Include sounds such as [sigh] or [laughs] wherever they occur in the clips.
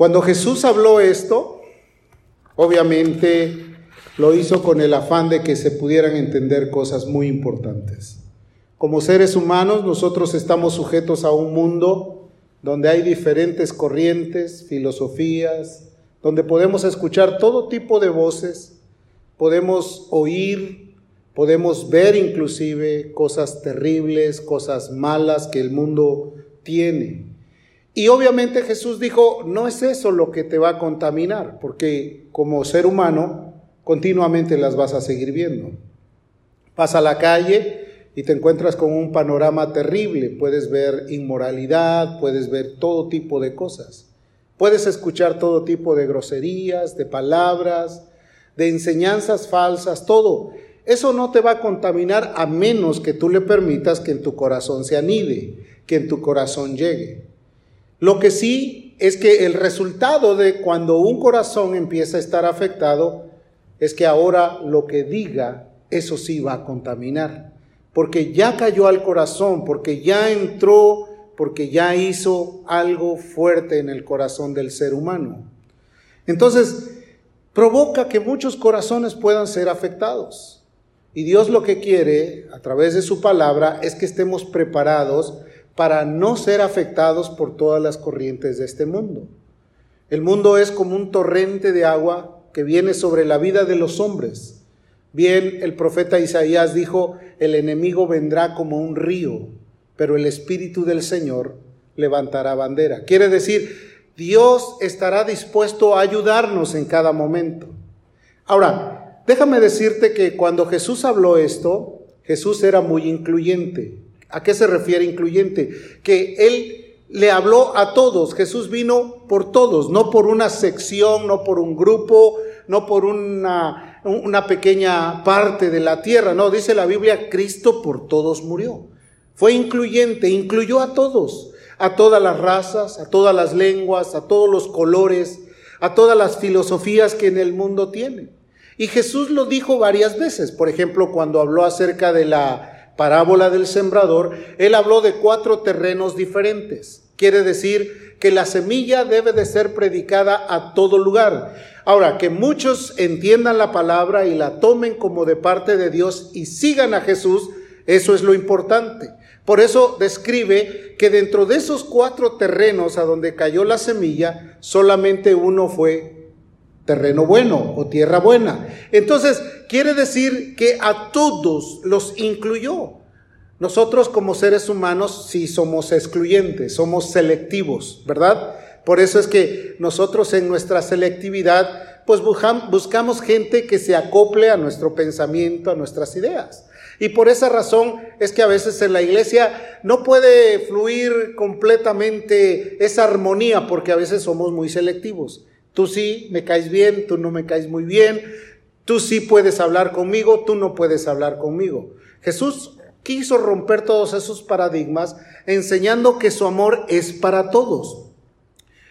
Cuando Jesús habló esto, obviamente lo hizo con el afán de que se pudieran entender cosas muy importantes. Como seres humanos, nosotros estamos sujetos a un mundo donde hay diferentes corrientes, filosofías, donde podemos escuchar todo tipo de voces, podemos oír, podemos ver inclusive cosas terribles, cosas malas que el mundo tiene. Y obviamente Jesús dijo, no es eso lo que te va a contaminar, porque como ser humano continuamente las vas a seguir viendo. Pasa a la calle y te encuentras con un panorama terrible. Puedes ver inmoralidad, puedes ver todo tipo de cosas. Puedes escuchar todo tipo de groserías, de palabras, de enseñanzas falsas, todo. Eso no te va a contaminar a menos que tú le permitas que en tu corazón se anide, que en tu corazón llegue. Lo que sí es que el resultado de cuando un corazón empieza a estar afectado es que ahora lo que diga, eso sí va a contaminar porque ya cayó al corazón, porque ya entró, porque ya hizo algo fuerte en el corazón del ser humano. Entonces, provoca que muchos corazones puedan ser afectados. Y Dios lo que quiere, a través de su palabra, es que estemos preparados para no ser afectados por todas las corrientes de este mundo. El mundo es como un torrente de agua que viene sobre la vida de los hombres Bien, el profeta Isaías dijo, el enemigo vendrá como un río, pero el Espíritu del Señor levantará bandera. Quiere decir, Dios estará dispuesto a ayudarnos en cada momento. Ahora, déjame decirte que cuando Jesús habló esto, Jesús era muy incluyente. ¿A qué se refiere incluyente? Que Él le habló a todos. Jesús vino por todos, no por una sección, no por un grupo, no por una pequeña parte de la tierra. No, dice la Biblia, Cristo por todos murió. Fue incluyente, incluyó a todos, a todas las razas, a todas las lenguas, a todos los colores, a todas las filosofías que en el mundo tiene. Y Jesús lo dijo varias veces. Por ejemplo, cuando habló acerca de la parábola del sembrador, él habló de cuatro terrenos diferentes. Quiere decir que la semilla debe de ser predicada a todo lugar. Ahora, que muchos entiendan la palabra y la tomen como de parte de Dios y sigan a Jesús, eso es lo importante. Por eso describe que dentro de esos cuatro terrenos a donde cayó la semilla, solamente uno fue terreno bueno o tierra buena. Entonces, quiere decir que a todos los incluyó. Nosotros como seres humanos sí somos excluyentes, somos selectivos, ¿verdad? Por eso es que nosotros en nuestra selectividad, pues buscamos gente que se acople a nuestro pensamiento, a nuestras ideas. Y por esa razón es que a veces en la iglesia no puede fluir completamente esa armonía, porque a veces somos muy selectivos. Tú sí me caes bien, tú no me caes muy bien, tú sí puedes hablar conmigo, tú no puedes hablar conmigo. Jesús quiso romper todos esos paradigmas enseñando que su amor es para todos.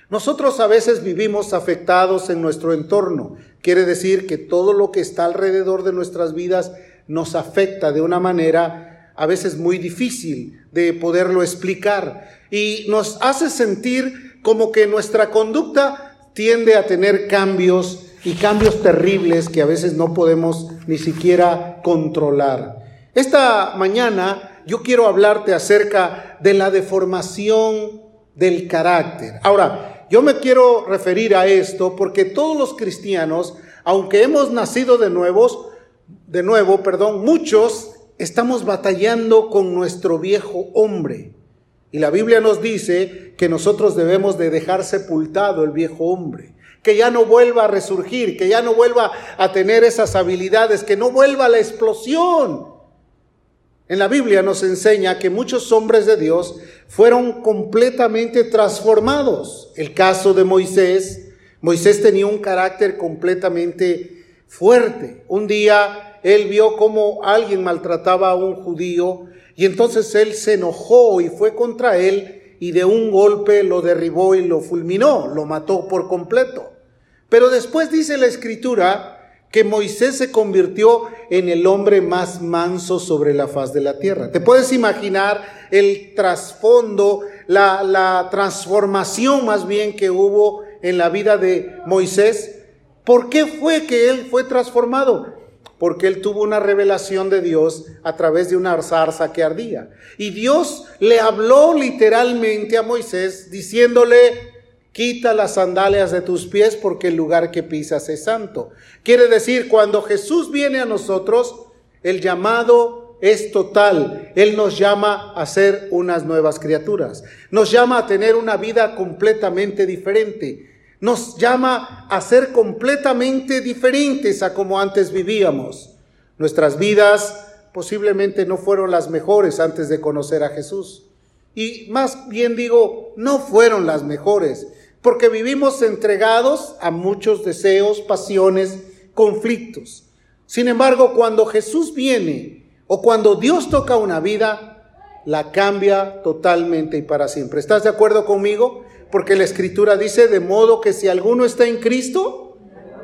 Nosotros a veces vivimos afectados en nuestro entorno. Quiere decir que todo lo que está alrededor de nuestras vidas nos afecta de una manera a veces muy difícil de poderlo explicar y nos hace sentir como que nuestra conducta tiende a tener cambios y cambios terribles que a veces no podemos ni siquiera controlar. Esta mañana yo quiero hablarte acerca de la deformación del carácter. Ahora, yo me quiero referir a esto porque todos los cristianos, aunque hemos nacido de nuevos, de nuevo, perdón, muchos estamos batallando con nuestro viejo hombre. Y la Biblia nos dice que nosotros debemos de dejar sepultado el viejo hombre, que ya no vuelva a resurgir, que ya no vuelva a tener esas habilidades, que no vuelva a la explosión en la Biblia nos enseña que muchos hombres de Dios fueron completamente transformados. El caso de Moisés, Moisés tenía un carácter completamente fuerte. Un día él vio cómo alguien maltrataba a un judío y entonces él se enojó y fue contra él y de un golpe lo derribó y lo fulminó, lo mató por completo. Pero después dice la escritura que Moisés se convirtió en el hombre más manso sobre la faz de la tierra. ¿Te puedes imaginar el trasfondo, la, la transformación más bien que hubo en la vida de Moisés, ¿por qué fue que él fue transformado? Porque él tuvo una revelación de Dios a través de una zarza que ardía. Y Dios le habló literalmente a Moisés diciéndole, quita las sandalias de tus pies porque el lugar que pisas es santo. Quiere decir, cuando Jesús viene a nosotros, el llamado es total. Él nos llama a ser unas nuevas criaturas. Nos llama a tener una vida completamente diferente. Nos llama a ser completamente diferentes a como antes vivíamos. Nuestras vidas posiblemente no fueron las mejores antes de conocer a Jesús. Y más bien digo, no fueron las mejores, porque vivimos entregados a muchos deseos, pasiones, conflictos. Sin embargo, cuando Jesús viene o cuando Dios toca una vida, la cambia totalmente y para siempre. ¿Estás de acuerdo conmigo? Porque la escritura dice, de modo que si alguno está en Cristo,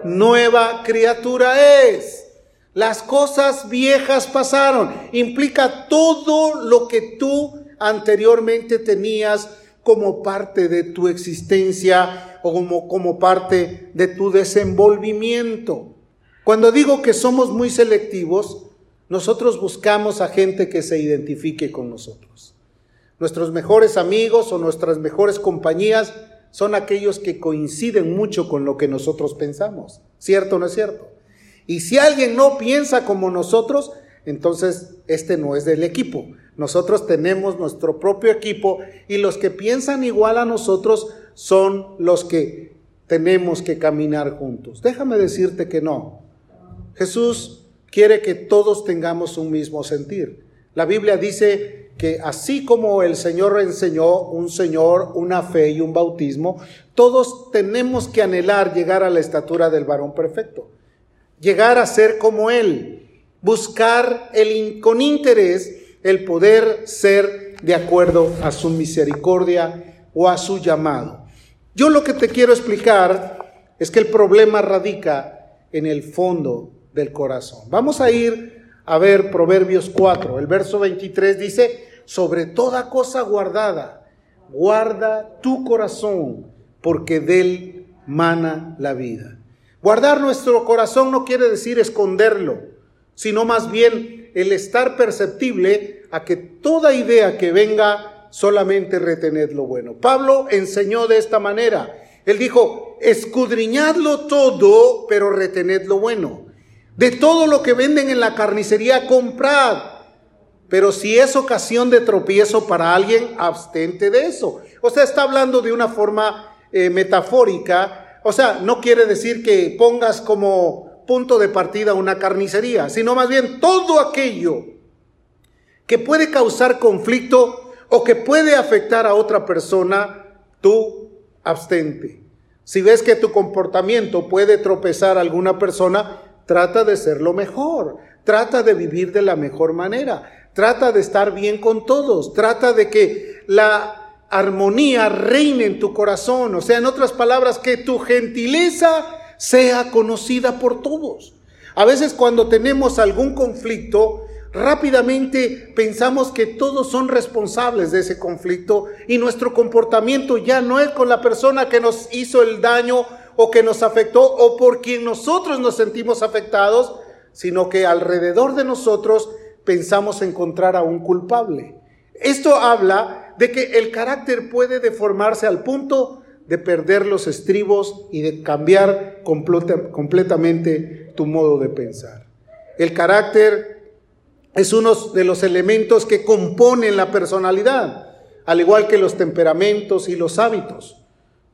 nueva criatura es. Las cosas viejas pasaron. Implica todo lo que tú anteriormente tenías como parte de tu existencia o como, parte de tu desenvolvimiento. Cuando digo que somos muy selectivos, nosotros buscamos a gente que se identifique con nosotros. Nuestros mejores amigos o nuestras mejores compañías son aquellos que coinciden mucho con lo que nosotros pensamos. ¿Cierto o no es cierto? Y si alguien no piensa como nosotros, entonces este no es del equipo. Nosotros tenemos nuestro propio equipo y los que piensan igual a nosotros son los que tenemos que caminar juntos. Déjame decirte que no. Jesús quiere que todos tengamos un mismo sentir. La Biblia dice que así como el Señor enseñó un Señor, una fe y un bautismo, todos tenemos que anhelar llegar a la estatura del varón perfecto, llegar a ser como Él, buscar el, con interés el poder ser de acuerdo a su misericordia o a su llamado. Yo lo que te quiero explicar es que el problema radica en el fondo del corazón. Vamos a ir a ver Proverbios 4. El verso 23 dice, sobre toda cosa guardada, guarda tu corazón, porque de él mana la vida. Guardar nuestro corazón no quiere decir esconderlo, sino más bien el estar perceptible a que toda idea que venga solamente retened lo bueno. Pablo enseñó de esta manera. Él dijo, escudriñadlo todo, pero retened lo bueno. De todo lo que venden en la carnicería, comprad. Pero si es ocasión de tropiezo para alguien, abstente de eso. O sea, está hablando de una forma eh, metafórica. O sea, no quiere decir que pongas como punto de partida una carnicería, sino más bien todo aquello que puede causar conflicto o que puede afectar a otra persona, tú abstente. Si ves que tu comportamiento puede tropezar a alguna persona, Trata de ser lo mejor, trata de vivir de la mejor manera, trata de estar bien con todos, trata de que la armonía reine en tu corazón, o sea, en otras palabras, que tu gentileza sea conocida por todos. A veces cuando tenemos algún conflicto, rápidamente pensamos que todos son responsables de ese conflicto y nuestro comportamiento ya no es con la persona que nos hizo el daño o que nos afectó o por quien nosotros nos sentimos afectados, sino que alrededor de nosotros pensamos encontrar a un culpable. Esto habla de que el carácter puede deformarse al punto de perder los estribos y de cambiar completamente tu modo de pensar. El carácter es uno de los elementos que componen la personalidad, al igual que los temperamentos y los hábitos.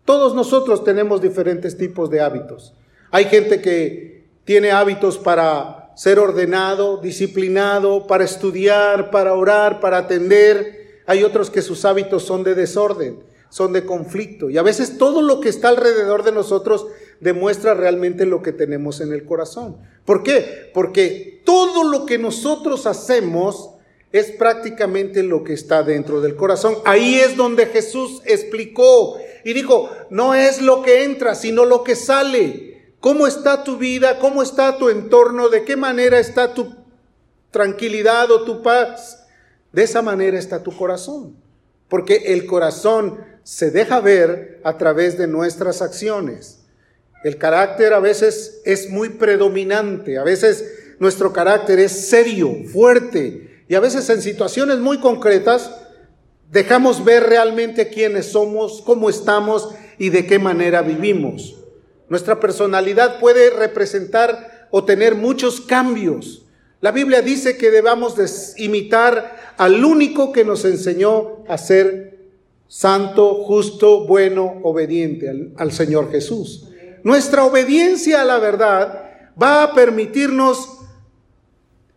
Todos nosotros tenemos diferentes tipos de hábitos. Hay gente que tiene hábitos para ser ordenado, disciplinado, para estudiar, para orar, para atender. Hay otros que sus hábitos son de desorden, son de conflicto. Y a veces todo lo que está alrededor de nosotros demuestra realmente lo que tenemos en el corazón. ¿Por qué? Porque todo lo que nosotros hacemos es prácticamente lo que está dentro del corazón. Ahí es donde Jesús explicó y dijo, no es lo que entra, sino lo que sale. ¿Cómo está tu vida? ¿Cómo está tu entorno? ¿De qué manera está tu tranquilidad o tu paz? De esa manera está tu corazón. Porque el corazón se deja ver a través de nuestras acciones. El carácter a veces es muy predominante, a veces nuestro carácter es serio, fuerte, y a veces en situaciones muy concretas dejamos ver realmente quiénes somos, cómo estamos y de qué manera vivimos. Nuestra personalidad puede representar o tener muchos cambios. La Biblia dice que debamos imitar al único que nos enseñó a ser santo, justo, bueno, obediente, al, al Señor Jesús. Nuestra obediencia a la verdad va a permitirnos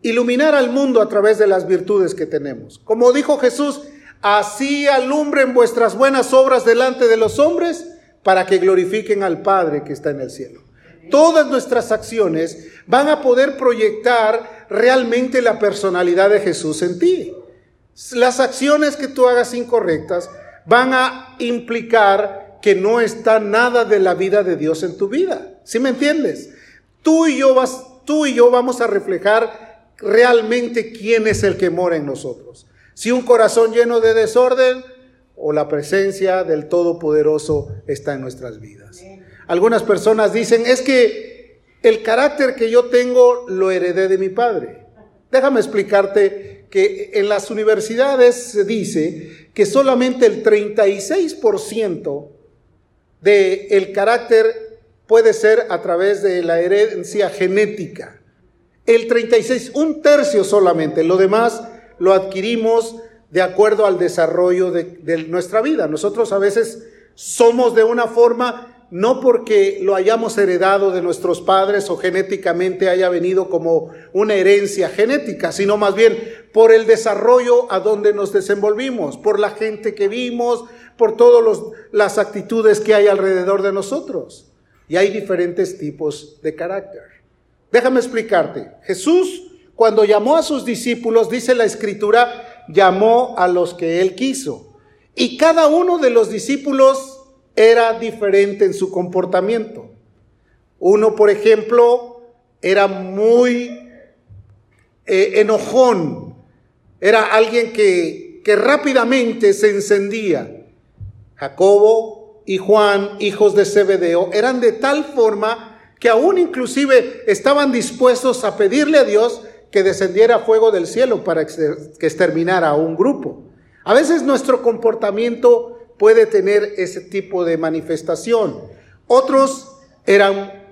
iluminar al mundo a través de las virtudes que tenemos. Como dijo Jesús, así alumbren vuestras buenas obras delante de los hombres para que glorifiquen al Padre que está en el cielo. Todas nuestras acciones van a poder proyectar realmente la personalidad de Jesús en ti. Las acciones que tú hagas incorrectas van a implicar que no está nada de la vida de Dios en tu vida. ¿Sí me entiendes? Tú y yo vas, tú y yo vamos a reflejar realmente quién es el que mora en nosotros. Si un corazón lleno de desorden o la presencia del Todopoderoso está en nuestras vidas. Algunas personas dicen, es que el carácter que yo tengo lo heredé de mi padre. Déjame explicarte que en las universidades se dice que solamente el 36% del el carácter puede ser a través de la herencia genética. El 36, un tercio solamente, lo demás lo adquirimos de acuerdo al desarrollo de, nuestra vida. Nosotros a veces somos de una forma no porque lo hayamos heredado de nuestros padres o genéticamente haya venido como una herencia genética, sino más bien por el desarrollo a donde nos desenvolvimos, por la gente que vimos, por todas las actitudes que hay alrededor de nosotros. Y hay diferentes tipos de carácter. Déjame explicarte. Jesús, cuando llamó a sus discípulos, dice la escritura, llamó a los que él quiso. Y cada uno de los discípulos era diferente en su comportamiento. Uno, por ejemplo, era muy eh, enojón, era alguien que, que rápidamente se encendía. Jacobo y Juan, hijos de Zebedeo, eran de tal forma que aún inclusive estaban dispuestos a pedirle a Dios que descendiera fuego del cielo para que exterminara a un grupo. A veces nuestro comportamiento puede tener ese tipo de manifestación. Otros eran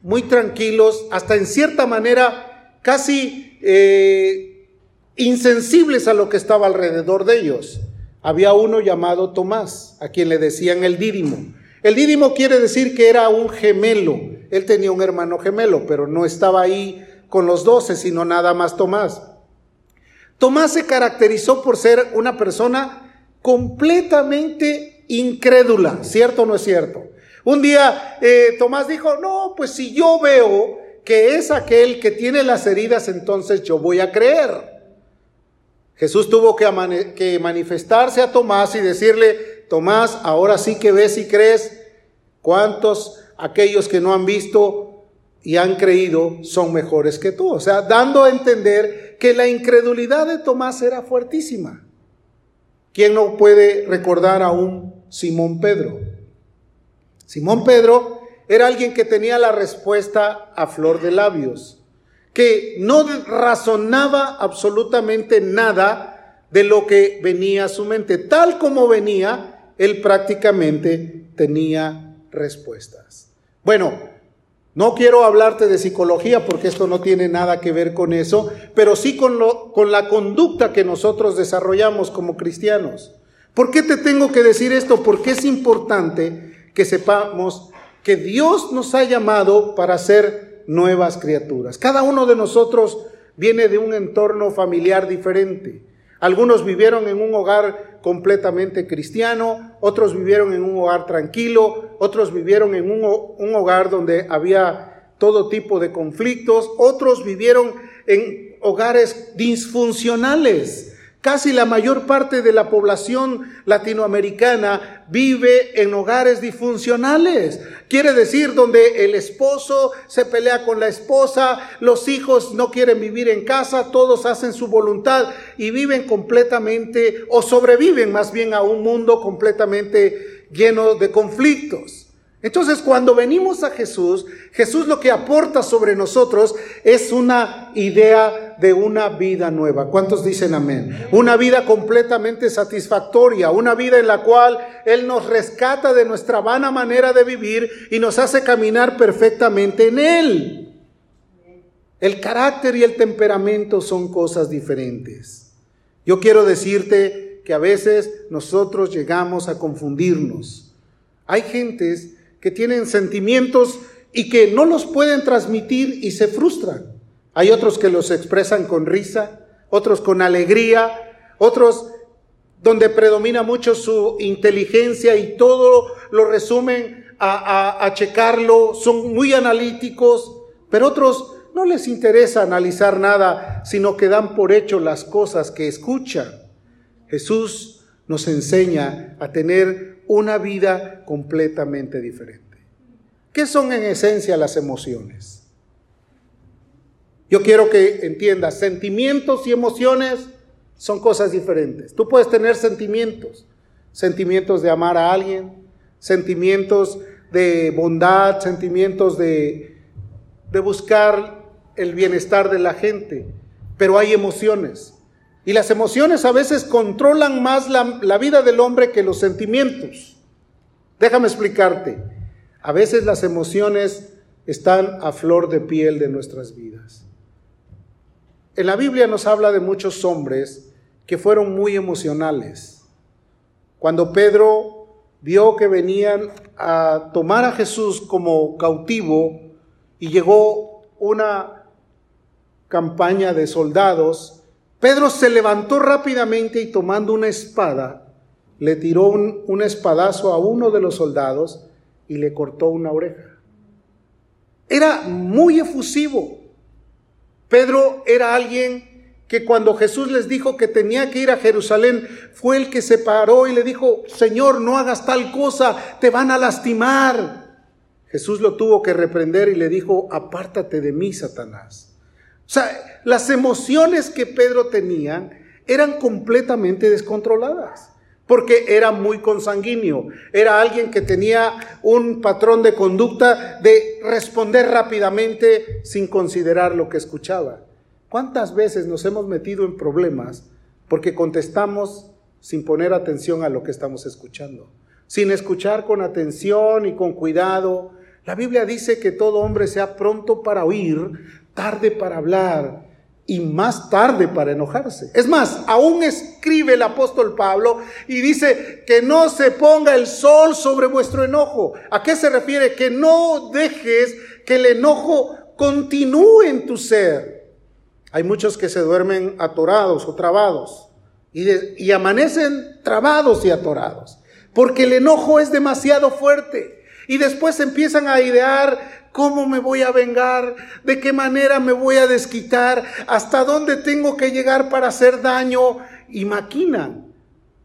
muy tranquilos, hasta en cierta manera casi eh, insensibles a lo que estaba alrededor de ellos. Había uno llamado Tomás, a quien le decían el dídimo. El dídimo quiere decir que era un gemelo. Él tenía un hermano gemelo, pero no estaba ahí con los doce, sino nada más Tomás. Tomás se caracterizó por ser una persona completamente incrédula, ¿cierto o no es cierto? Un día eh, Tomás dijo, no, pues si yo veo que es aquel que tiene las heridas, entonces yo voy a creer. Jesús tuvo que, que manifestarse a Tomás y decirle, Tomás, ahora sí que ves y crees, ¿cuántos aquellos que no han visto y han creído son mejores que tú? O sea, dando a entender que la incredulidad de Tomás era fuertísima. ¿Quién no puede recordar a un Simón Pedro? Simón Pedro era alguien que tenía la respuesta a flor de labios, que no razonaba absolutamente nada de lo que venía a su mente. Tal como venía, él prácticamente tenía respuestas. Bueno, no quiero hablarte de psicología porque esto no tiene nada que ver con eso, pero sí con, lo, con la conducta que nosotros desarrollamos como cristianos. ¿Por qué te tengo que decir esto? Porque es importante que sepamos que Dios nos ha llamado para ser nuevas criaturas. Cada uno de nosotros viene de un entorno familiar diferente. Algunos vivieron en un hogar completamente cristiano, otros vivieron en un hogar tranquilo, otros vivieron en un, hogar donde había todo tipo de conflictos, otros vivieron en hogares disfuncionales. Casi la mayor parte de la población latinoamericana vive en hogares disfuncionales. Quiere decir donde el esposo se pelea con la esposa, los hijos no quieren vivir en casa, todos hacen su voluntad y viven completamente o sobreviven más bien a un mundo completamente lleno de conflictos. Entonces, cuando venimos a Jesús, Jesús lo que aporta sobre nosotros es una idea de una vida nueva. ¿Cuántos dicen amén? Una vida completamente satisfactoria, una vida en la cual Él nos rescata de nuestra vana manera de vivir y nos hace caminar perfectamente en Él. El carácter y el temperamento son cosas diferentes. Yo quiero decirte que a veces nosotros llegamos a confundirnos. Hay gentes que tienen sentimientos y que no los pueden transmitir y se frustran. Hay otros que los expresan con risa, otros con alegría, otros donde predomina mucho su inteligencia y todo lo resumen a, checarlo, son muy analíticos, pero otros no les interesa analizar nada, sino que dan por hecho las cosas que escuchan. Jesús nos enseña a tener una vida completamente diferente. ¿Qué son en esencia las emociones? Yo quiero que entiendas, sentimientos y emociones son cosas diferentes. Tú puedes tener sentimientos, sentimientos de amar a alguien, sentimientos de bondad, sentimientos de, de buscar el bienestar de la gente, pero hay emociones. Y las emociones a veces controlan más la, vida del hombre que los sentimientos. Déjame explicarte. A veces las emociones están a flor de piel de nuestras vidas. En la Biblia nos habla de muchos hombres que fueron muy emocionales. Cuando Pedro vio que venían a tomar a Jesús como cautivo y llegó una campaña de soldados, Pedro se levantó rápidamente y tomando una espada, le tiró un, espadazo a uno de los soldados y le cortó una oreja. Era muy efusivo. Pedro era alguien que cuando Jesús les dijo que tenía que ir a Jerusalén, fue el que se paró y le dijo, Señor, no hagas tal cosa, te van a lastimar. Jesús lo tuvo que reprender y le dijo, apártate de mí, Satanás. O sea, las emociones que Pedro tenía eran completamente descontroladas, porque era muy consanguíneo, era alguien que tenía un patrón de conducta de responder rápidamente sin considerar lo que escuchaba. ¿Cuántas veces nos hemos metido en problemas porque contestamos sin poner atención a lo que estamos escuchando? Sin escuchar con atención y con cuidado. La Biblia dice que todo hombre sea pronto para oír, tarde para hablar y más tarde para enojarse. Es más, aún escribe el apóstol Pablo y dice que no se ponga el sol sobre vuestro enojo. ¿A qué se refiere? Que no dejes que el enojo continúe en tu ser. Hay muchos que se duermen atorados o trabados y, y amanecen trabados y atorados porque el enojo es demasiado fuerte. Y después empiezan a idear ¿Cómo me voy a vengar? ¿De qué manera me voy a desquitar? ¿Hasta dónde tengo que llegar para hacer daño? Y maquinan.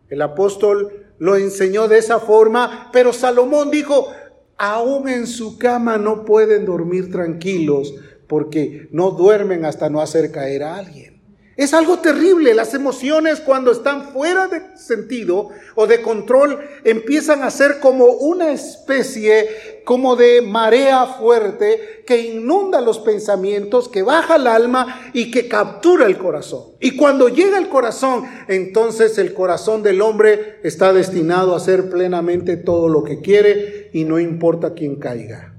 El apóstol lo enseñó de esa forma, pero Salomón dijo, aún en su cama no pueden dormir tranquilos porque no duermen hasta no hacer caer a alguien. Es algo terrible. Las emociones cuando están fuera de sentido o de control empiezan a ser como una especie como de marea fuerte que inunda los pensamientos, que baja el alma y que captura el corazón. Y cuando llega el corazón, entonces el corazón del hombre está destinado a hacer plenamente todo lo que quiere y no importa quién caiga.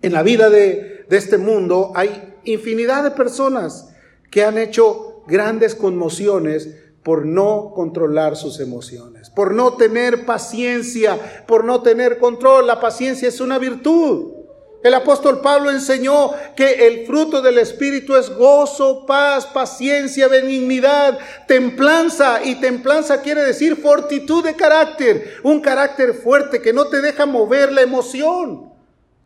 En la vida de, de este mundo hay infinidad de personas que han hecho grandes conmociones por no controlar sus emociones, por no tener paciencia, por no tener control. La paciencia es una virtud. El apóstol Pablo enseñó que el fruto del Espíritu es gozo, paz, paciencia, benignidad, templanza. Y templanza quiere decir fortitud de carácter, un carácter fuerte que no te deja mover la emoción.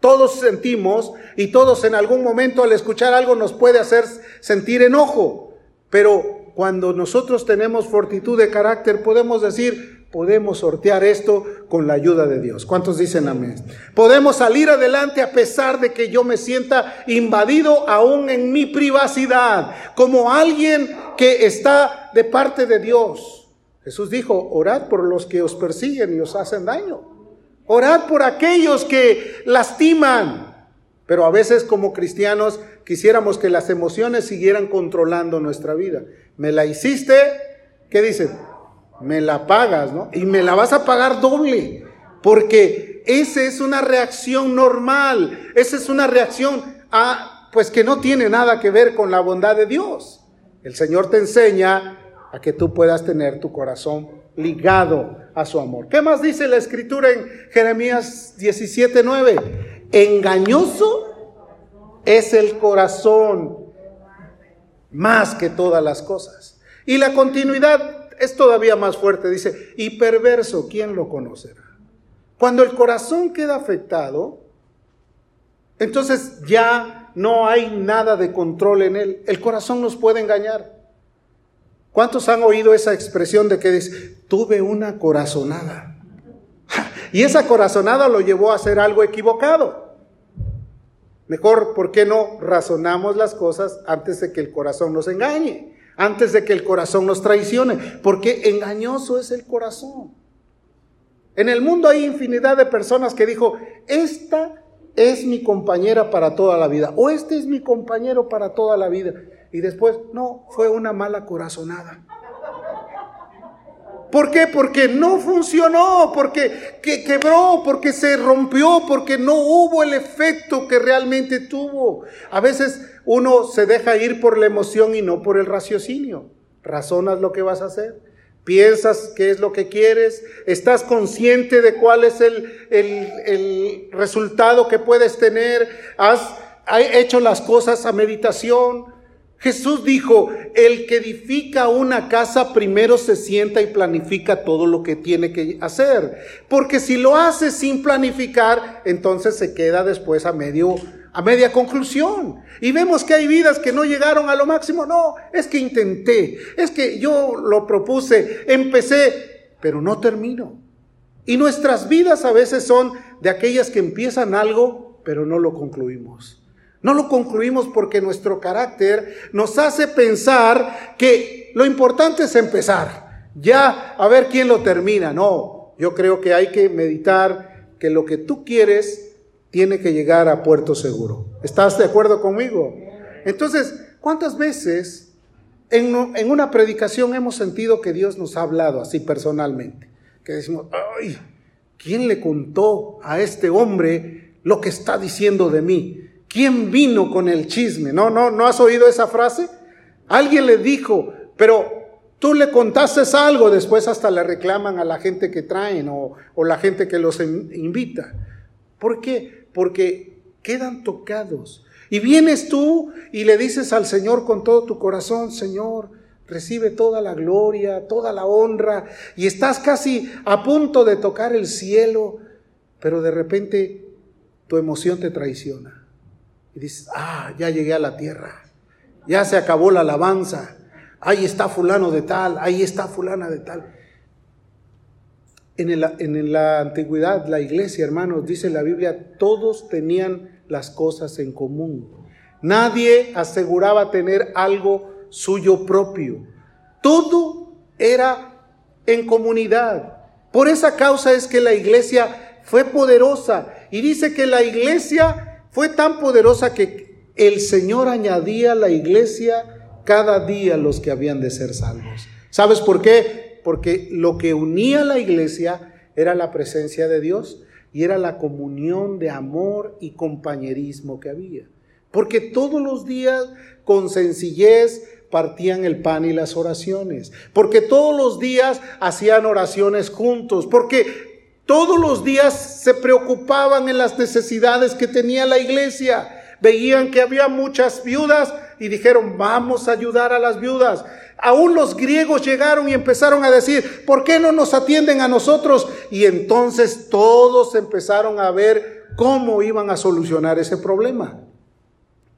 Todos sentimos y todos en algún momento al escuchar algo nos puede hacer sentir enojo. Pero cuando nosotros tenemos fortitud de carácter, podemos decir, podemos sortear esto con la ayuda de Dios. ¿Cuántos dicen amén? Podemos salir adelante a pesar de que yo me sienta invadido aún en mi privacidad, como alguien que está de parte de Dios. Jesús dijo, orad por los que os persiguen y os hacen daño. Orad por aquellos que lastiman. Pero a veces como cristianos quisiéramos que las emociones siguieran controlando nuestra vida me la hiciste, ¿qué dice? Me la pagas, ¿no? Y me la vas a pagar doble, porque esa es una reacción normal, esa es una reacción a, pues que no tiene nada que ver con la bondad de Dios. El Señor te enseña a que tú puedas tener tu corazón ligado a su amor. ¿Qué más dice la escritura en Jeremías 17:9? Engañoso es el corazón más que todas las cosas. Y la continuidad es todavía más fuerte, dice, y perverso, ¿quién lo conocerá? Cuando el corazón queda afectado, entonces ya no hay nada de control en él. El corazón nos puede engañar. ¿Cuántos han oído esa expresión de que dice, tuve una corazonada? [laughs] Y esa corazonada lo llevó a hacer algo equivocado. Mejor, ¿por qué no razonamos las cosas antes de que el corazón nos engañe? Antes de que el corazón nos traicione. Porque engañoso es el corazón. En el mundo hay infinidad de personas que dijo, esta es mi compañera para toda la vida. O este es mi compañero para toda la vida. Y después, no, fue una mala corazonada. ¿Por qué? Porque no funcionó, porque que quebró, porque se rompió, porque no hubo el efecto que realmente tuvo. A veces uno se deja ir por la emoción y no por el raciocinio. Razonas lo que vas a hacer, piensas qué es lo que quieres, estás consciente de cuál es el, el, el resultado que puedes tener, has hecho las cosas a meditación, Jesús dijo, el que edifica una casa primero se sienta y planifica todo lo que tiene que hacer. Porque si lo hace sin planificar, entonces se queda después a medio a media conclusión. Y vemos que hay vidas que no llegaron a lo máximo. No, es que intenté, es que yo lo propuse, empecé, pero no termino. Y nuestras vidas a veces son de aquellas que empiezan algo, pero no lo concluimos. No lo concluimos porque nuestro carácter nos hace pensar que lo importante es empezar. Ya a ver quién lo termina. No, yo creo que hay que meditar que lo que tú quieres tiene que llegar a puerto seguro. ¿Estás de acuerdo conmigo? Entonces, ¿cuántas veces en, una predicación hemos sentido que Dios nos ha hablado así personalmente? Que decimos, ay, ¿quién le contó a este hombre lo que está diciendo de mí? ¿Quién vino con el chisme? ¿No, no, no has oído esa frase? Alguien le dijo, pero tú le contaste algo, después hasta le reclaman a la gente que traen o, la gente que los invita. ¿Por qué? Porque quedan tocados. Y vienes tú y le dices al Señor con todo tu corazón, Señor, recibe toda la gloria, toda la honra, y estás casi a punto de tocar el cielo, pero de repente tu emoción te traiciona. Y dices, ah, ya llegué a la tierra, ya se acabó la alabanza, ahí está fulano de tal, ahí está fulana de tal. En, en la antigüedad, la iglesia, hermanos, dice la Biblia, todos tenían las cosas en común. Nadie aseguraba tener algo suyo propio. Todo era en comunidad. Por esa causa es que la iglesia fue poderosa. Y dice que la iglesia fue tan poderosa que el Señor añadía a la iglesia cada día los que habían de ser salvos. ¿Sabes por qué? Porque lo que unía a la iglesia era la presencia de Dios y era la comunión de amor y compañerismo que había. Porque todos los días con sencillez partían el pan y las oraciones. Porque todos los días hacían oraciones juntos. Porque todos los días se preocupaban en las necesidades que tenía la iglesia. Veían que había muchas viudas y dijeron, vamos a ayudar a las viudas. Aún los griegos llegaron y empezaron a decir, ¿por qué no nos atienden a nosotros? Y entonces todos empezaron a ver cómo iban a solucionar ese problema.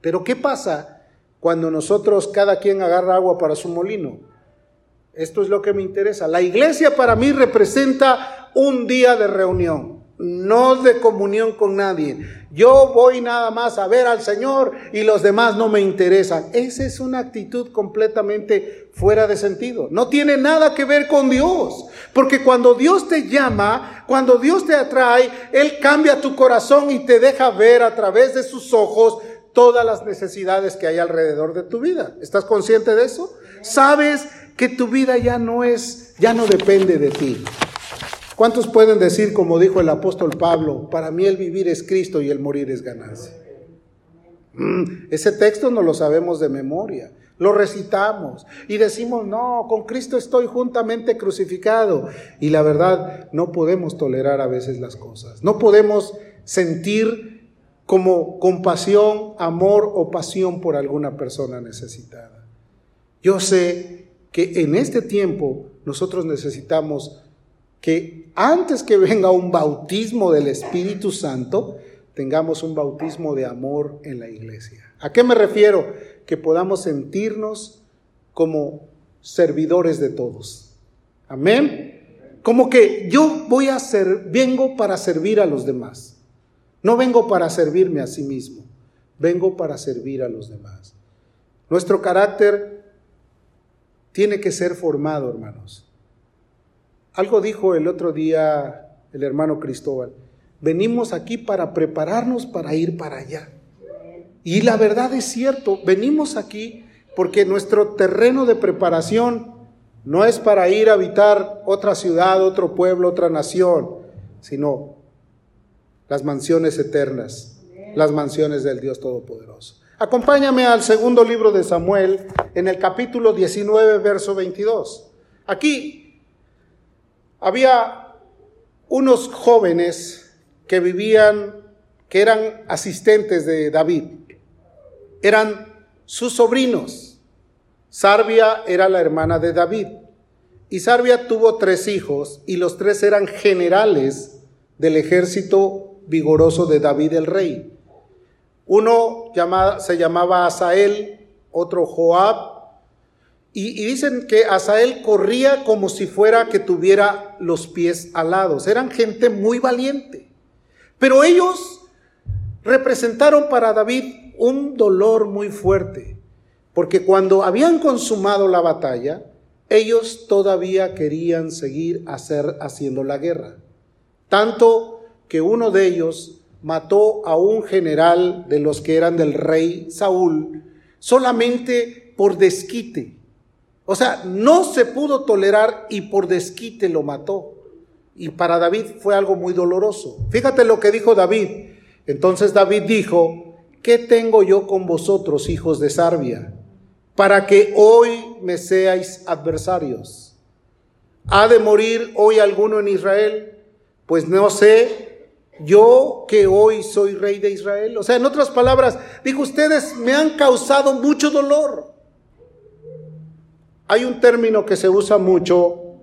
Pero ¿qué pasa cuando nosotros cada quien agarra agua para su molino? Esto es lo que me interesa. La iglesia para mí representa un día de reunión, no de comunión con nadie. Yo voy nada más a ver al Señor y los demás no me interesan. Esa es una actitud completamente fuera de sentido. No tiene nada que ver con Dios. Porque cuando Dios te llama, cuando Dios te atrae, Él cambia tu corazón y te deja ver a través de sus ojos todas las necesidades que hay alrededor de tu vida. ¿Estás consciente de eso? ¿Sabes que tu vida ya no es, ya no depende de ti? ¿Cuántos pueden decir, como dijo el apóstol Pablo, para mí el vivir es Cristo y el morir es ganancia? Mm, ese texto no lo sabemos de memoria, lo recitamos y decimos, no, con Cristo estoy juntamente crucificado. Y la verdad, no podemos tolerar a veces las cosas, no podemos sentir como compasión, amor o pasión por alguna persona necesitada. Yo sé que en este tiempo nosotros necesitamos que antes que venga un bautismo del Espíritu Santo, tengamos un bautismo de amor en la iglesia. ¿A qué me refiero? Que podamos sentirnos como servidores de todos. Amén. Como que yo voy a ser, vengo para servir a los demás. No vengo para servirme a sí mismo, vengo para servir a los demás. Nuestro carácter tiene que ser formado, hermanos. Algo dijo el otro día el hermano Cristóbal. Venimos aquí para prepararnos para ir para allá. Y la verdad es cierto, venimos aquí porque nuestro terreno de preparación no es para ir a habitar otra ciudad, otro pueblo, otra nación, sino las mansiones eternas, las mansiones del Dios Todopoderoso. Acompáñame al segundo libro de Samuel en el capítulo 19, verso 22. Aquí había unos jóvenes que vivían, que eran asistentes de David. Eran sus sobrinos. Sarbia era la hermana de David. Y Sarbia tuvo tres hijos y los tres eran generales del ejército vigoroso de David el rey. Uno se llamaba Asael, otro Joab y, dicen que Asael corría como si fuera que tuviera los pies alados. Eran gente muy valiente. Pero ellos representaron para David un dolor muy fuerte. Porque cuando habían consumado la batalla, ellos todavía querían seguir hacer, haciendo la guerra. Tanto que uno de ellos mató a un general de los que eran del rey Saúl solamente por desquite o sea, no se pudo tolerar y por desquite lo mató. Y para David fue algo muy doloroso. Fíjate lo que dijo David. Entonces David dijo, ¿qué tengo yo con vosotros, hijos de Sarbia, para que hoy me seáis adversarios? ¿Ha de morir hoy alguno en Israel? Pues no sé, yo que hoy soy rey de Israel. O sea, en otras palabras, dijo, ustedes me han causado mucho dolor. Hay un término que se usa mucho,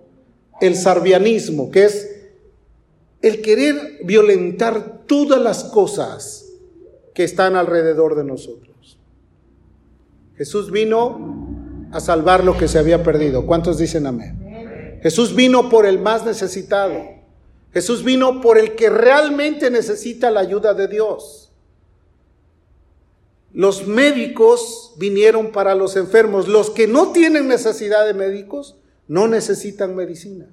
el sarvianismo, que es el querer violentar todas las cosas que están alrededor de nosotros. Jesús vino a salvar lo que se había perdido. ¿Cuántos dicen amén? Jesús vino por el más necesitado. Jesús vino por el que realmente necesita la ayuda de Dios. Los médicos vinieron para los enfermos. Los que no tienen necesidad de médicos no necesitan medicina.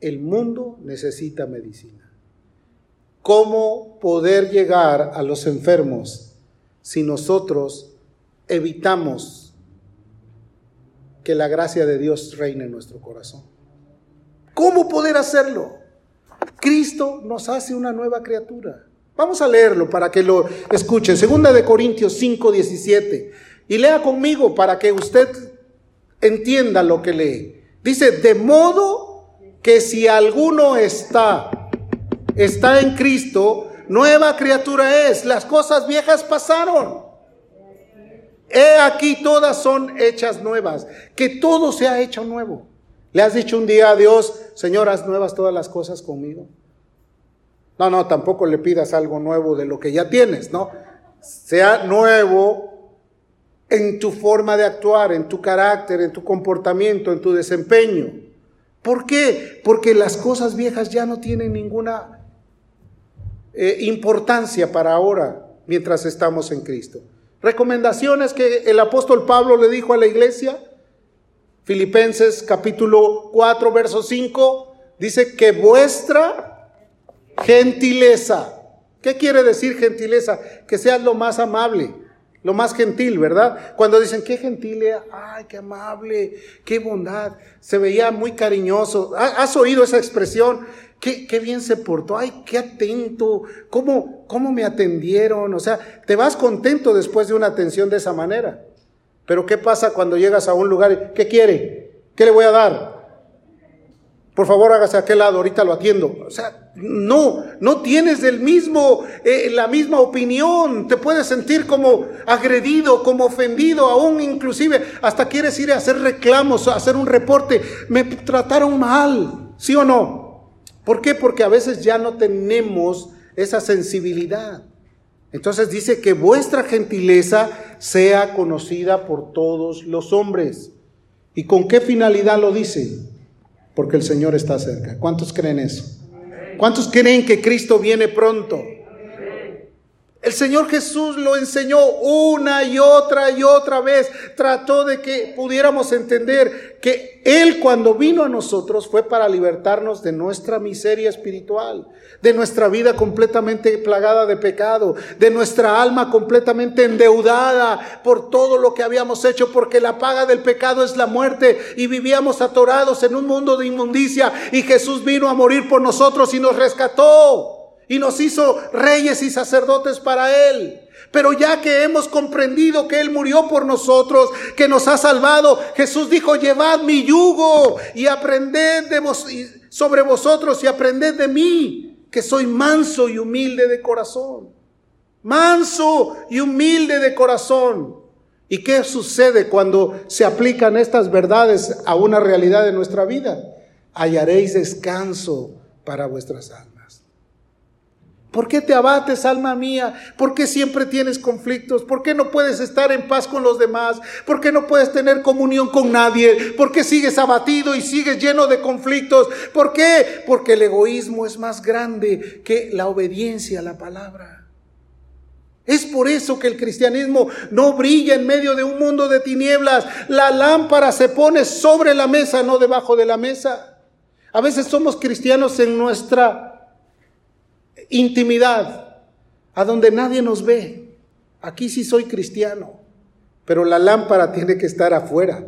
El mundo necesita medicina. ¿Cómo poder llegar a los enfermos si nosotros evitamos que la gracia de Dios reine en nuestro corazón? ¿Cómo poder hacerlo? Cristo nos hace una nueva criatura. Vamos a leerlo para que lo escuchen. Segunda de Corintios 5, 17. Y lea conmigo para que usted entienda lo que lee. Dice, de modo que si alguno está, está en Cristo, nueva criatura es. Las cosas viejas pasaron. He aquí todas son hechas nuevas. Que todo se ha hecho nuevo. Le has dicho un día a Dios, señoras nuevas todas las cosas conmigo. No, no, tampoco le pidas algo nuevo de lo que ya tienes, ¿no? Sea nuevo en tu forma de actuar, en tu carácter, en tu comportamiento, en tu desempeño. ¿Por qué? Porque las cosas viejas ya no tienen ninguna eh, importancia para ahora mientras estamos en Cristo. Recomendaciones que el apóstol Pablo le dijo a la iglesia. Filipenses capítulo 4, verso 5, dice que vuestra gentileza, ¿qué quiere decir gentileza? Que seas lo más amable, lo más gentil, ¿verdad? Cuando dicen, qué gentil, ay, qué amable, qué bondad, se veía muy cariñoso. ¿Has oído esa expresión? Qué, qué, bien se portó, ay, qué atento, cómo, cómo me atendieron. O sea, te vas contento después de una atención de esa manera. Pero ¿qué pasa cuando llegas a un lugar? ¿Qué quiere? ¿Qué le voy a dar? Por favor, hágase a aquel lado, ahorita lo atiendo. O sea, no, no tienes el mismo, eh, la misma opinión. Te puedes sentir como agredido, como ofendido, aún inclusive hasta quieres ir a hacer reclamos, a hacer un reporte. Me trataron mal, ¿sí o no? ¿Por qué? Porque a veces ya no tenemos esa sensibilidad. Entonces dice que vuestra gentileza sea conocida por todos los hombres. ¿Y con qué finalidad lo dice? Porque el Señor está cerca. ¿Cuántos creen eso? ¿Cuántos creen que Cristo viene pronto? El Señor Jesús lo enseñó una y otra y otra vez. Trató de que pudiéramos entender que Él cuando vino a nosotros fue para libertarnos de nuestra miseria espiritual, de nuestra vida completamente plagada de pecado, de nuestra alma completamente endeudada por todo lo que habíamos hecho, porque la paga del pecado es la muerte y vivíamos atorados en un mundo de inmundicia y Jesús vino a morir por nosotros y nos rescató y nos hizo reyes y sacerdotes para Él. Pero ya que hemos comprendido que Él murió por nosotros, que nos ha salvado, Jesús dijo, llevad mi yugo y aprended de sobre vosotros y aprended de mí, que soy manso y humilde de corazón. Manso y humilde de corazón. ¿Y qué sucede cuando se aplican estas verdades a una realidad de nuestra vida? Hallaréis descanso para vuestras almas. ¿Por qué te abates, alma mía? ¿Por qué siempre tienes conflictos? ¿Por qué no puedes estar en paz con los demás? ¿Por qué no puedes tener comunión con nadie? ¿Por qué sigues abatido y sigues lleno de conflictos? ¿Por qué? Porque el egoísmo es más grande que la obediencia a la palabra. Es por eso que el cristianismo no brilla en medio de un mundo de tinieblas. La lámpara se pone sobre la mesa, no debajo de la mesa. A veces somos cristianos en nuestra intimidad, a donde nadie nos ve. Aquí sí soy cristiano, pero la lámpara tiene que estar afuera,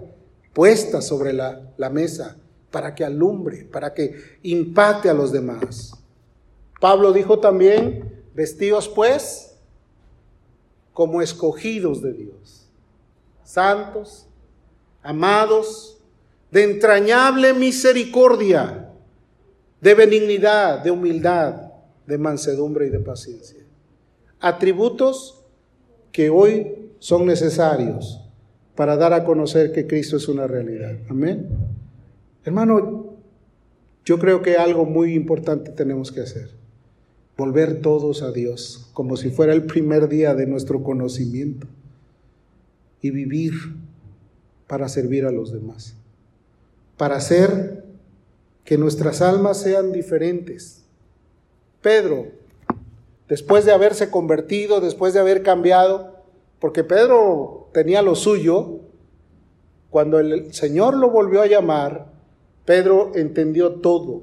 puesta sobre la, la mesa, para que alumbre, para que impacte a los demás. Pablo dijo también, vestidos pues como escogidos de Dios, santos, amados, de entrañable misericordia, de benignidad, de humildad, de mansedumbre y de paciencia. Atributos que hoy son necesarios para dar a conocer que Cristo es una realidad. Amén. Hermano, yo creo que algo muy importante tenemos que hacer. Volver todos a Dios como si fuera el primer día de nuestro conocimiento y vivir para servir a los demás. Para hacer que nuestras almas sean diferentes Pedro, después de haberse convertido, después de haber cambiado, porque Pedro tenía lo suyo, cuando el Señor lo volvió a llamar, Pedro entendió todo.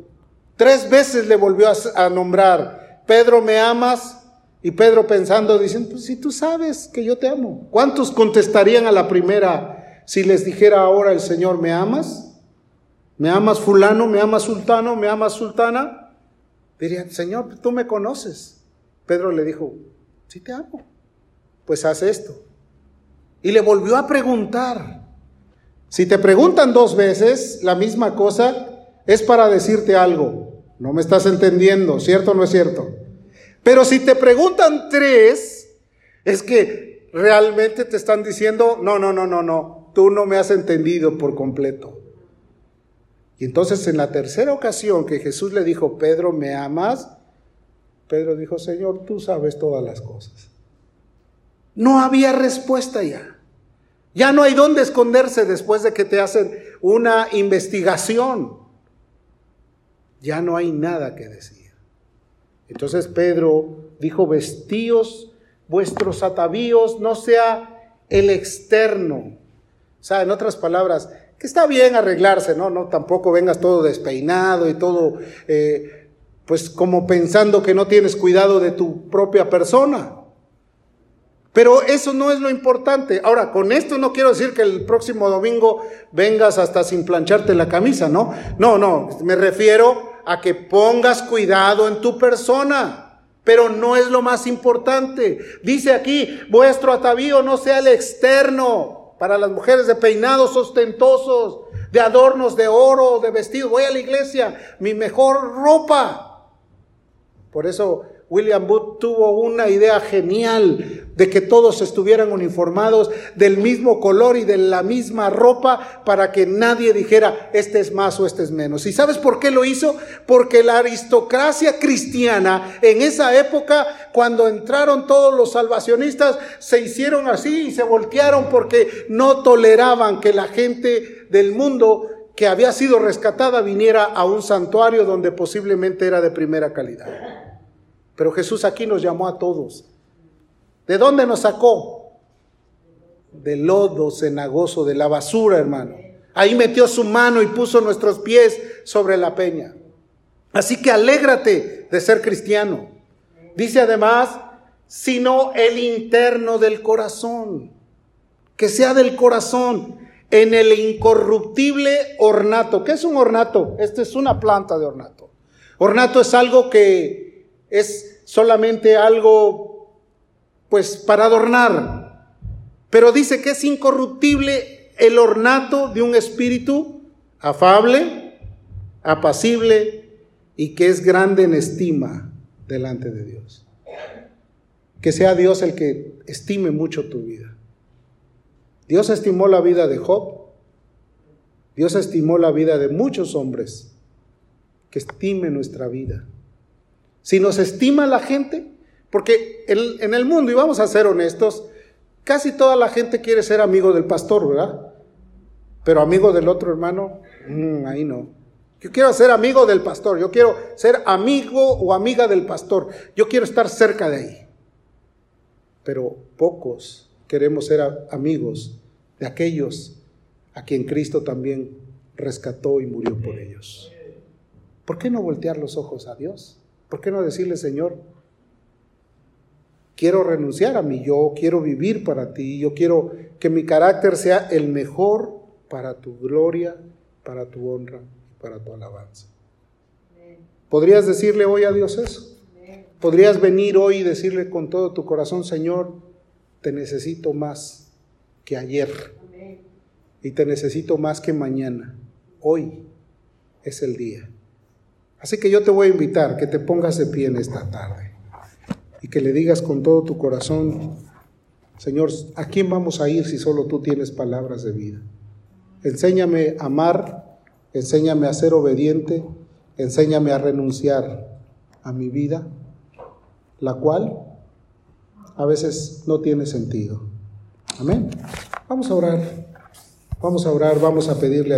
Tres veces le volvió a, nombrar, Pedro, ¿me amas? Y Pedro pensando, diciendo, pues si tú sabes que yo te amo. ¿Cuántos contestarían a la primera si les dijera ahora el Señor, ¿me amas? ¿Me amas fulano? ¿Me amas sultano? ¿Me amas sultana? Dirían, Señor, tú me conoces. Pedro le dijo, sí te amo. Pues haz esto. Y le volvió a preguntar. Si te preguntan dos veces la misma cosa, es para decirte algo. No me estás entendiendo, ¿cierto o no es cierto? Pero si te preguntan tres, es que realmente te están diciendo, no, no, no, no, no, tú no me has entendido por completo. Y entonces en la tercera ocasión que Jesús le dijo, Pedro, ¿me amas? Pedro dijo, Señor, tú sabes todas las cosas. No había respuesta ya. Ya no hay dónde esconderse después de que te hacen una investigación. Ya no hay nada que decir. Entonces Pedro dijo, vestíos vuestros atavíos, no sea el externo. O sea, en otras palabras, que está bien arreglarse, ¿no? No tampoco vengas todo despeinado y todo, eh, pues como pensando que no tienes cuidado de tu propia persona. Pero eso no es lo importante. Ahora, con esto no quiero decir que el próximo domingo vengas hasta sin plancharte la camisa, ¿no? No, no, me refiero a que pongas cuidado en tu persona, pero no es lo más importante. Dice aquí, vuestro atavío no sea el externo para las mujeres de peinados ostentosos, de adornos de oro, de vestido. Voy a la iglesia, mi mejor ropa. Por eso William Booth tuvo una idea genial de que todos estuvieran uniformados del mismo color y de la misma ropa para que nadie dijera este es más o este es menos. ¿Y sabes por qué lo hizo? Porque la aristocracia cristiana en esa época, cuando entraron todos los salvacionistas, se hicieron así y se voltearon porque no toleraban que la gente del mundo que había sido rescatada viniera a un santuario donde posiblemente era de primera calidad. Pero Jesús aquí nos llamó a todos. ¿De dónde nos sacó? Del lodo cenagoso, de la basura, hermano. Ahí metió su mano y puso nuestros pies sobre la peña. Así que alégrate de ser cristiano. Dice además, sino el interno del corazón. Que sea del corazón, en el incorruptible ornato. ¿Qué es un ornato? Esta es una planta de ornato. Ornato es algo que es solamente algo, pues, para adornar. Pero dice que es incorruptible el ornato de un espíritu afable, apacible y que es grande en estima delante de Dios. Que sea Dios el que estime mucho tu vida. Dios estimó la vida de Job. Dios estimó la vida de muchos hombres. Que estime nuestra vida. Si nos estima la gente, porque en, el mundo, y vamos a ser honestos, casi toda la gente quiere ser amigo del pastor, ¿verdad? Pero amigo del otro hermano, mm, ahí no. Yo quiero ser amigo del pastor, yo quiero ser amigo o amiga del pastor, yo quiero estar cerca de ahí. Pero pocos queremos ser amigos de aquellos a quien Cristo también rescató y murió por ellos. ¿Por qué no voltear los ojos a Dios? ¿Por qué no decirle, Señor, quiero renunciar a mí, yo quiero vivir para ti, yo quiero que mi carácter sea el mejor para tu gloria, para tu honra y para tu alabanza? ¿Podrías decirle hoy a Dios eso? ¿Podrías venir hoy y decirle con todo tu corazón, Señor, te necesito más que ayer y te necesito más que mañana? Hoy es el día. Así que yo te voy a invitar que te pongas de pie en esta tarde y que le digas con todo tu corazón, Señor, ¿a quién vamos a ir si solo tú tienes palabras de vida? Enséñame a amar, enséñame a ser obediente, enséñame a renunciar a mi vida, la cual a veces no tiene sentido. Amén. Vamos a orar, vamos a orar, vamos a pedirle a Dios.